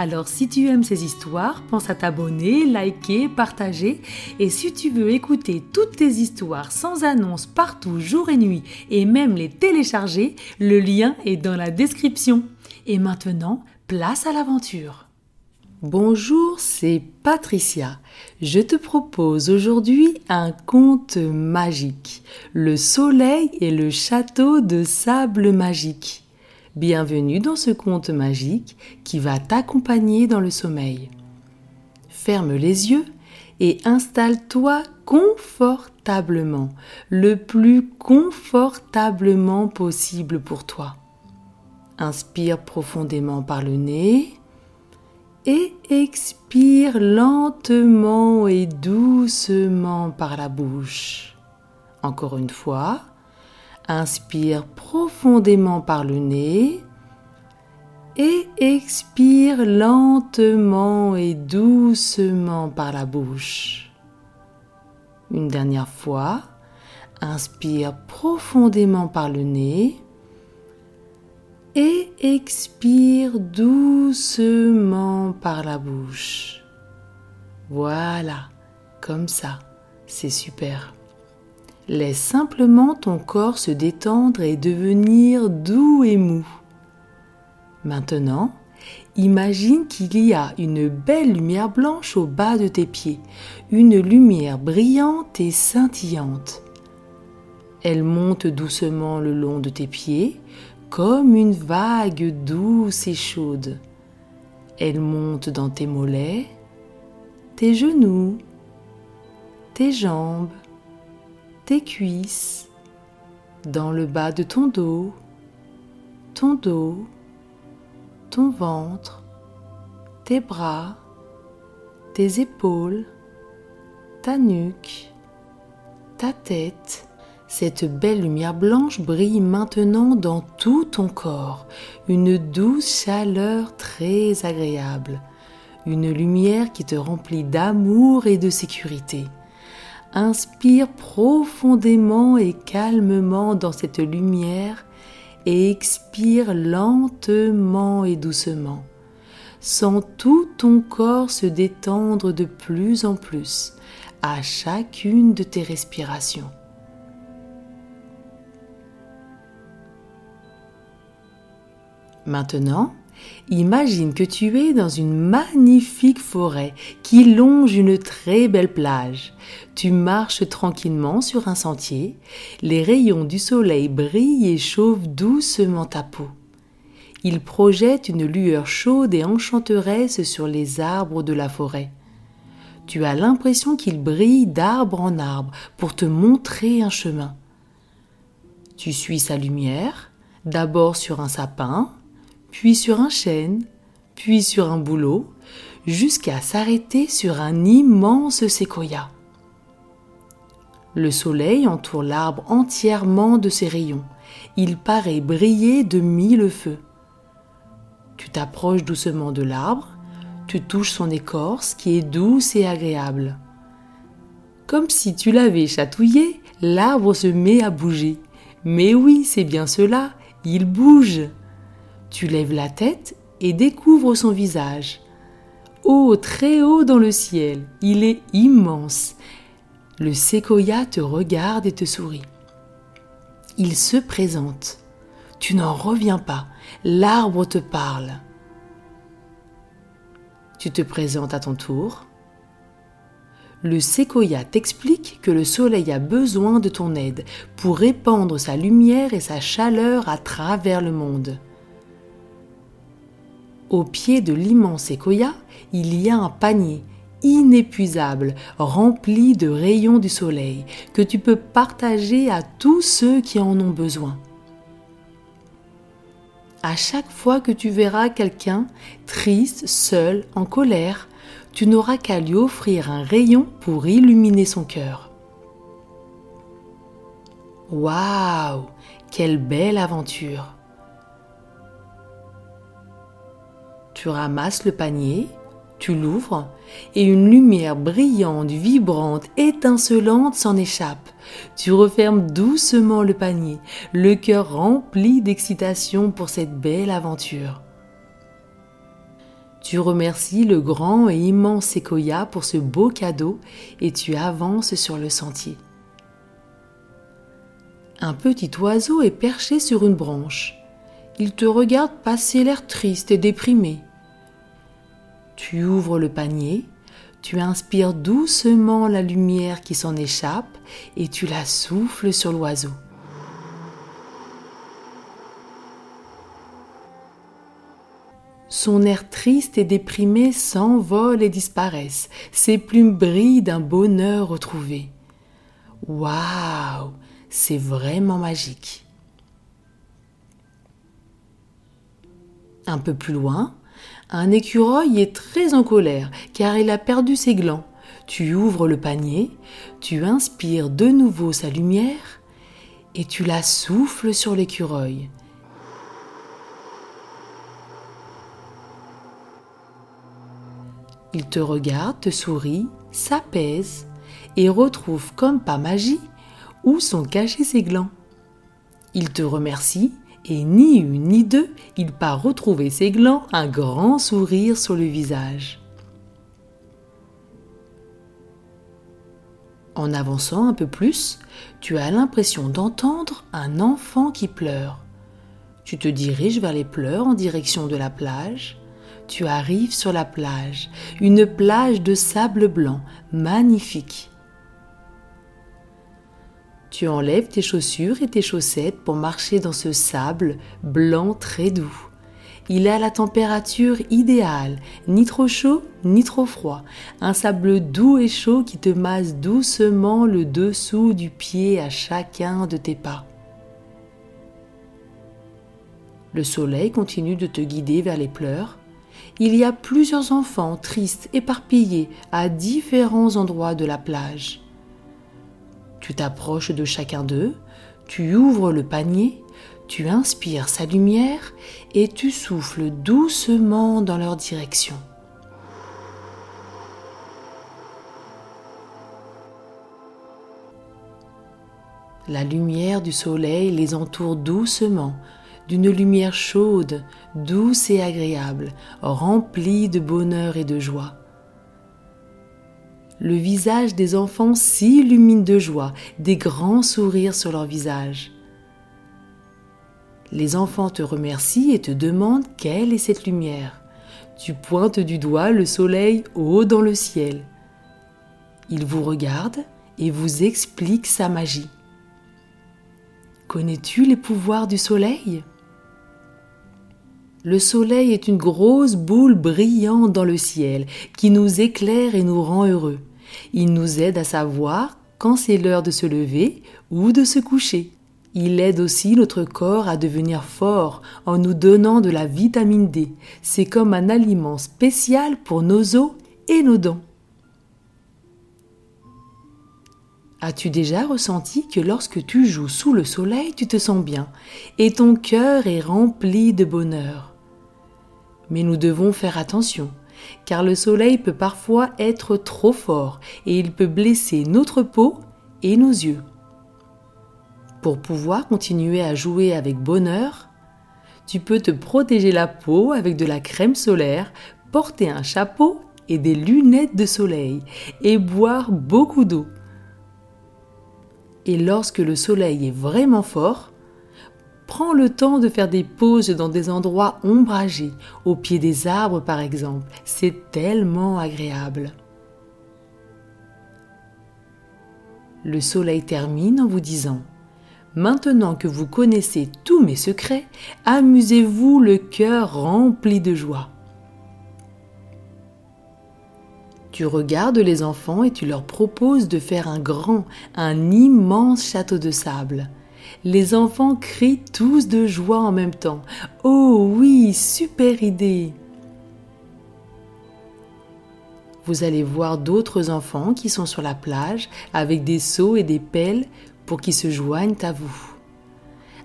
Alors si tu aimes ces histoires, pense à t'abonner, liker, partager. Et si tu veux écouter toutes tes histoires sans annonce partout, jour et nuit, et même les télécharger, le lien est dans la description. Et maintenant, place à l'aventure. Bonjour, c'est Patricia. Je te propose aujourd'hui un conte magique. Le soleil et le château de sable magique. Bienvenue dans ce conte magique qui va t'accompagner dans le sommeil. Ferme les yeux et installe-toi confortablement, le plus confortablement possible pour toi. Inspire profondément par le nez et expire lentement et doucement par la bouche. Encore une fois, Inspire profondément par le nez et expire lentement et doucement par la bouche. Une dernière fois, inspire profondément par le nez et expire doucement par la bouche. Voilà, comme ça, c'est super. Laisse simplement ton corps se détendre et devenir doux et mou. Maintenant, imagine qu'il y a une belle lumière blanche au bas de tes pieds, une lumière brillante et scintillante. Elle monte doucement le long de tes pieds, comme une vague douce et chaude. Elle monte dans tes mollets, tes genoux, tes jambes, tes cuisses, dans le bas de ton dos, ton dos, ton ventre, tes bras, tes épaules, ta nuque, ta tête. Cette belle lumière blanche brille maintenant dans tout ton corps, une douce chaleur très agréable, une lumière qui te remplit d'amour et de sécurité. Inspire profondément et calmement dans cette lumière et expire lentement et doucement. Sens tout ton corps se détendre de plus en plus à chacune de tes respirations. Maintenant, Imagine que tu es dans une magnifique forêt qui longe une très belle plage. Tu marches tranquillement sur un sentier, les rayons du soleil brillent et chauffent doucement ta peau. Ils projettent une lueur chaude et enchanteresse sur les arbres de la forêt. Tu as l'impression qu'ils brillent d'arbre en arbre pour te montrer un chemin. Tu suis sa lumière, d'abord sur un sapin, puis sur un chêne, puis sur un bouleau, jusqu'à s'arrêter sur un immense séquoia. Le soleil entoure l'arbre entièrement de ses rayons. Il paraît briller de mille feux. Tu t'approches doucement de l'arbre, tu touches son écorce qui est douce et agréable. Comme si tu l'avais chatouillé, l'arbre se met à bouger. Mais oui, c'est bien cela, il bouge. Tu lèves la tête et découvres son visage. Haut, très haut dans le ciel, il est immense. Le séquoia te regarde et te sourit. Il se présente. Tu n'en reviens pas. L'arbre te parle. Tu te présentes à ton tour. Le séquoia t'explique que le soleil a besoin de ton aide pour répandre sa lumière et sa chaleur à travers le monde. Au pied de l'immense séquoia, il y a un panier inépuisable, rempli de rayons du soleil, que tu peux partager à tous ceux qui en ont besoin. À chaque fois que tu verras quelqu'un triste, seul, en colère, tu n'auras qu'à lui offrir un rayon pour illuminer son cœur. Waouh Quelle belle aventure Tu ramasses le panier, tu l'ouvres et une lumière brillante, vibrante, étincelante s'en échappe. Tu refermes doucement le panier, le cœur rempli d'excitation pour cette belle aventure. Tu remercies le grand et immense séquoia pour ce beau cadeau et tu avances sur le sentier. Un petit oiseau est perché sur une branche. Il te regarde passer l'air triste et déprimé. Tu ouvres le panier, tu inspires doucement la lumière qui s'en échappe et tu la souffles sur l'oiseau. Son air triste et déprimé s'envole et disparaissent. Ses plumes brillent d'un bonheur retrouvé. Waouh, c'est vraiment magique. Un peu plus loin, un écureuil est très en colère car il a perdu ses glands. Tu ouvres le panier, tu inspires de nouveau sa lumière et tu la souffles sur l'écureuil. Il te regarde, te sourit, s'apaise et retrouve comme par magie où sont cachés ses glands. Il te remercie et ni une ni deux, il part retrouver ses glands, un grand sourire sur le visage. En avançant un peu plus, tu as l'impression d'entendre un enfant qui pleure. Tu te diriges vers les pleurs en direction de la plage tu arrives sur la plage, une plage de sable blanc, magnifique. Tu enlèves tes chaussures et tes chaussettes pour marcher dans ce sable blanc très doux. Il a la température idéale, ni trop chaud ni trop froid. Un sable doux et chaud qui te masse doucement le dessous du pied à chacun de tes pas. Le soleil continue de te guider vers les pleurs il y a plusieurs enfants tristes éparpillés à différents endroits de la plage. Tu t'approches de chacun d'eux, tu ouvres le panier, tu inspires sa lumière et tu souffles doucement dans leur direction. La lumière du soleil les entoure doucement, d'une lumière chaude, douce et agréable, remplie de bonheur et de joie. Le visage des enfants s'illumine de joie, des grands sourires sur leur visage. Les enfants te remercient et te demandent quelle est cette lumière. Tu pointes du doigt le soleil haut dans le ciel. Ils vous regardent et vous expliquent sa magie. Connais-tu les pouvoirs du soleil? Le soleil est une grosse boule brillante dans le ciel qui nous éclaire et nous rend heureux. Il nous aide à savoir quand c'est l'heure de se lever ou de se coucher. Il aide aussi notre corps à devenir fort en nous donnant de la vitamine D. C'est comme un aliment spécial pour nos os et nos dents. As-tu déjà ressenti que lorsque tu joues sous le soleil, tu te sens bien et ton cœur est rempli de bonheur? Mais nous devons faire attention, car le soleil peut parfois être trop fort et il peut blesser notre peau et nos yeux. Pour pouvoir continuer à jouer avec bonheur, tu peux te protéger la peau avec de la crème solaire, porter un chapeau et des lunettes de soleil et boire beaucoup d'eau. Et lorsque le soleil est vraiment fort, Prends le temps de faire des pauses dans des endroits ombragés, au pied des arbres par exemple. C'est tellement agréable. Le soleil termine en vous disant Maintenant que vous connaissez tous mes secrets, amusez-vous le cœur rempli de joie. Tu regardes les enfants et tu leur proposes de faire un grand, un immense château de sable. Les enfants crient tous de joie en même temps. Oh oui, super idée Vous allez voir d'autres enfants qui sont sur la plage avec des seaux et des pelles pour qu'ils se joignent à vous.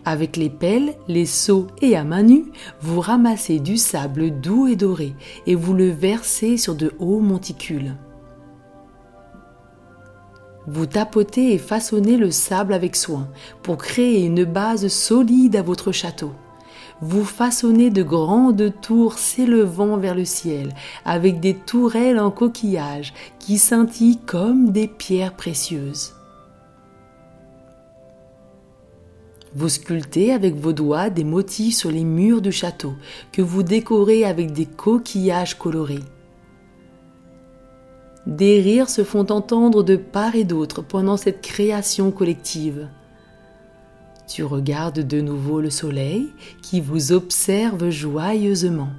Avec les pelles, les seaux et à main nue, vous ramassez du sable doux et doré et vous le versez sur de hauts monticules. Vous tapotez et façonnez le sable avec soin pour créer une base solide à votre château. Vous façonnez de grandes tours s'élevant vers le ciel, avec des tourelles en coquillage qui scintillent comme des pierres précieuses. Vous sculptez avec vos doigts des motifs sur les murs du château que vous décorez avec des coquillages colorés. Des rires se font entendre de part et d'autre pendant cette création collective. Tu regardes de nouveau le soleil qui vous observe joyeusement.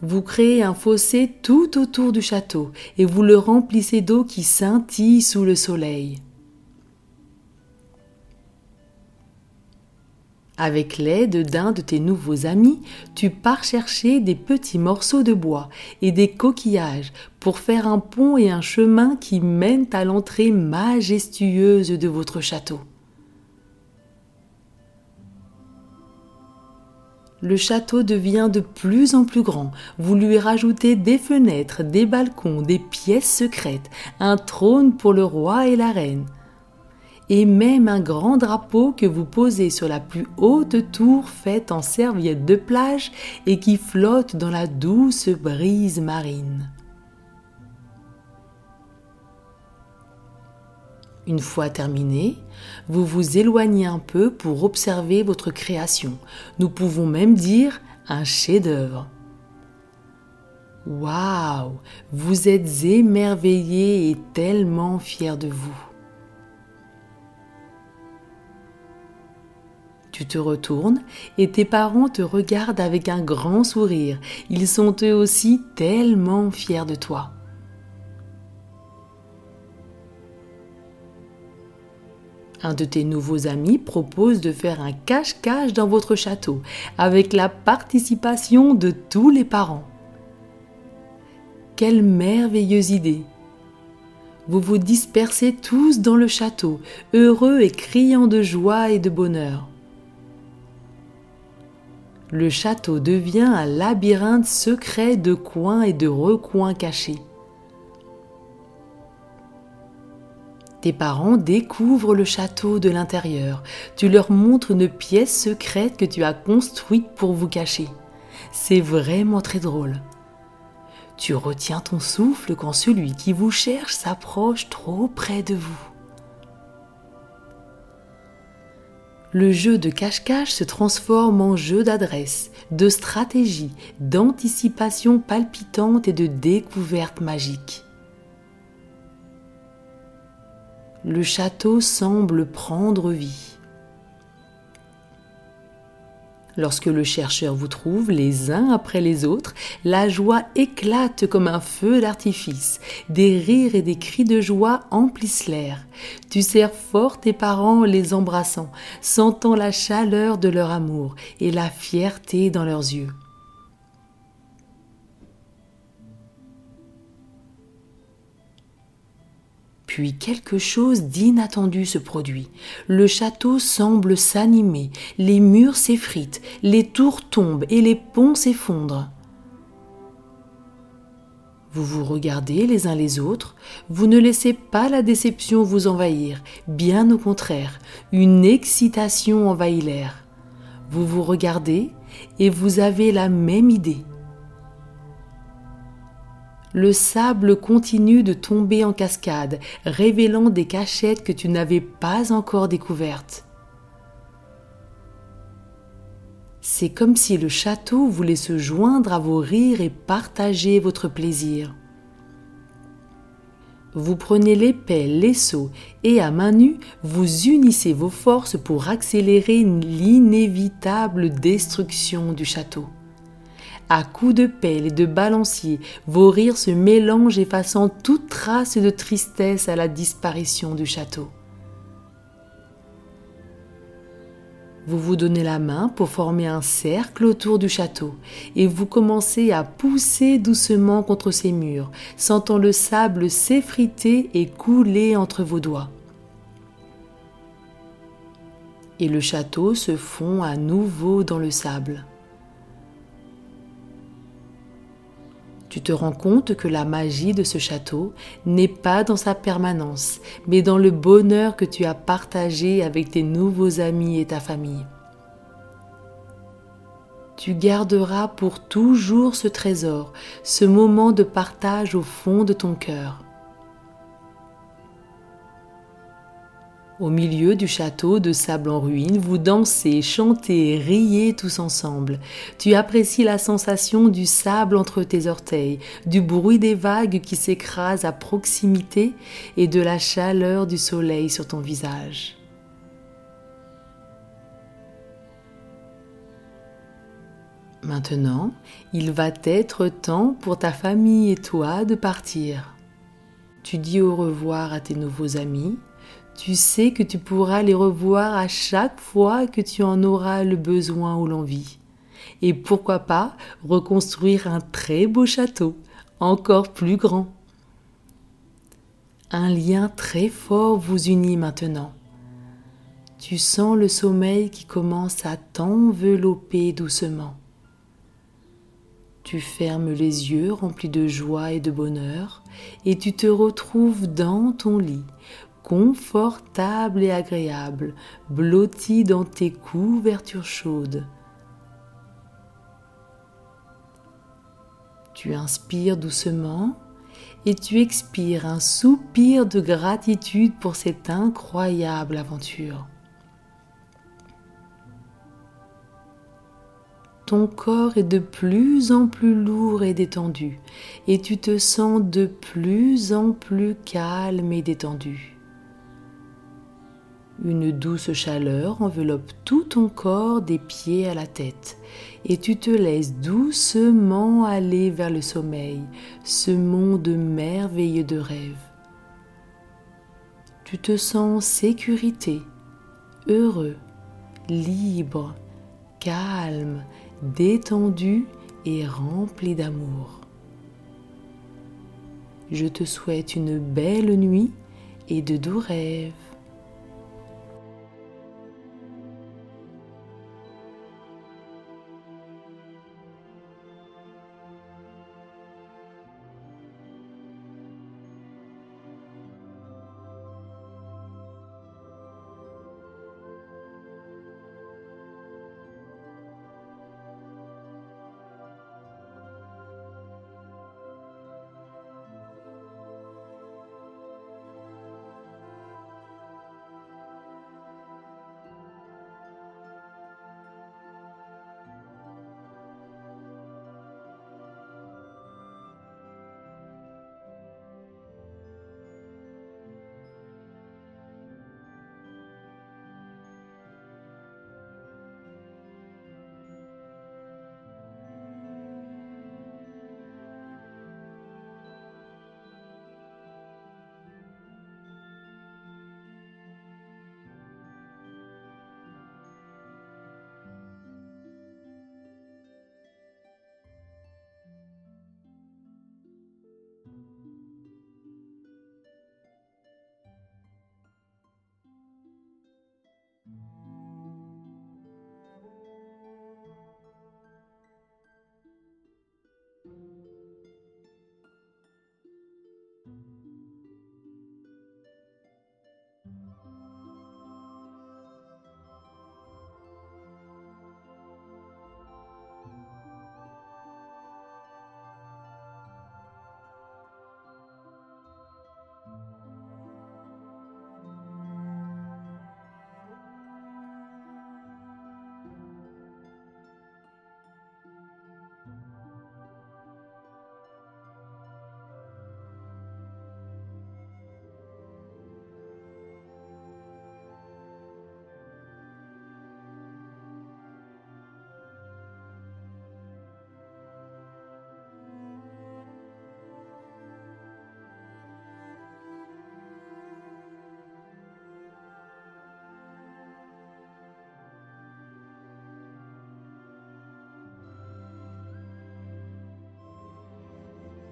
Vous créez un fossé tout autour du château et vous le remplissez d'eau qui scintille sous le soleil. Avec l'aide d'un de tes nouveaux amis, tu pars chercher des petits morceaux de bois et des coquillages pour faire un pont et un chemin qui mènent à l'entrée majestueuse de votre château. Le château devient de plus en plus grand. Vous lui rajoutez des fenêtres, des balcons, des pièces secrètes, un trône pour le roi et la reine et même un grand drapeau que vous posez sur la plus haute tour faite en serviette de plage et qui flotte dans la douce brise marine. Une fois terminé, vous vous éloignez un peu pour observer votre création. Nous pouvons même dire un chef-d'œuvre. Waouh Vous êtes émerveillé et tellement fier de vous. Tu te retournes et tes parents te regardent avec un grand sourire. Ils sont eux aussi tellement fiers de toi. Un de tes nouveaux amis propose de faire un cache-cache dans votre château avec la participation de tous les parents. Quelle merveilleuse idée Vous vous dispersez tous dans le château, heureux et criant de joie et de bonheur le château devient un labyrinthe secret de coins et de recoins cachés. Tes parents découvrent le château de l'intérieur. Tu leur montres une pièce secrète que tu as construite pour vous cacher. C'est vraiment très drôle. Tu retiens ton souffle quand celui qui vous cherche s'approche trop près de vous. Le jeu de cache-cache se transforme en jeu d'adresse, de stratégie, d'anticipation palpitante et de découverte magique. Le château semble prendre vie. Lorsque le chercheur vous trouve les uns après les autres, la joie éclate comme un feu d'artifice. Des rires et des cris de joie emplissent l'air. Tu serres fort tes parents les embrassant, sentant la chaleur de leur amour et la fierté dans leurs yeux. Puis quelque chose d'inattendu se produit. Le château semble s'animer, les murs s'effritent, les tours tombent et les ponts s'effondrent. Vous vous regardez les uns les autres, vous ne laissez pas la déception vous envahir, bien au contraire, une excitation envahit l'air. Vous vous regardez et vous avez la même idée le sable continue de tomber en cascade, révélant des cachettes que tu n'avais pas encore découvertes. C'est comme si le château voulait se joindre à vos rires et partager votre plaisir. Vous prenez l'épée, les seaux et à main nue, vous unissez vos forces pour accélérer l'inévitable destruction du château. À coups de pelle et de balancier, vos rires se mélangent effaçant toute trace de tristesse à la disparition du château. Vous vous donnez la main pour former un cercle autour du château et vous commencez à pousser doucement contre ses murs, sentant le sable s'effriter et couler entre vos doigts. Et le château se fond à nouveau dans le sable. Tu te rends compte que la magie de ce château n'est pas dans sa permanence, mais dans le bonheur que tu as partagé avec tes nouveaux amis et ta famille. Tu garderas pour toujours ce trésor, ce moment de partage au fond de ton cœur. Au milieu du château de sable en ruine, vous dansez, chantez, riez tous ensemble. Tu apprécies la sensation du sable entre tes orteils, du bruit des vagues qui s'écrasent à proximité et de la chaleur du soleil sur ton visage. Maintenant, il va être temps pour ta famille et toi de partir. Tu dis au revoir à tes nouveaux amis, tu sais que tu pourras les revoir à chaque fois que tu en auras le besoin ou l'envie. Et pourquoi pas reconstruire un très beau château, encore plus grand. Un lien très fort vous unit maintenant. Tu sens le sommeil qui commence à t'envelopper doucement. Tu fermes les yeux remplis de joie et de bonheur et tu te retrouves dans ton lit confortable et agréable, blotti dans tes couvertures chaudes. Tu inspires doucement et tu expires un soupir de gratitude pour cette incroyable aventure. Ton corps est de plus en plus lourd et détendu et tu te sens de plus en plus calme et détendu. Une douce chaleur enveloppe tout ton corps des pieds à la tête et tu te laisses doucement aller vers le sommeil, ce monde merveilleux de rêve. Tu te sens en sécurité, heureux, libre, calme, détendu et rempli d'amour. Je te souhaite une belle nuit et de doux rêves.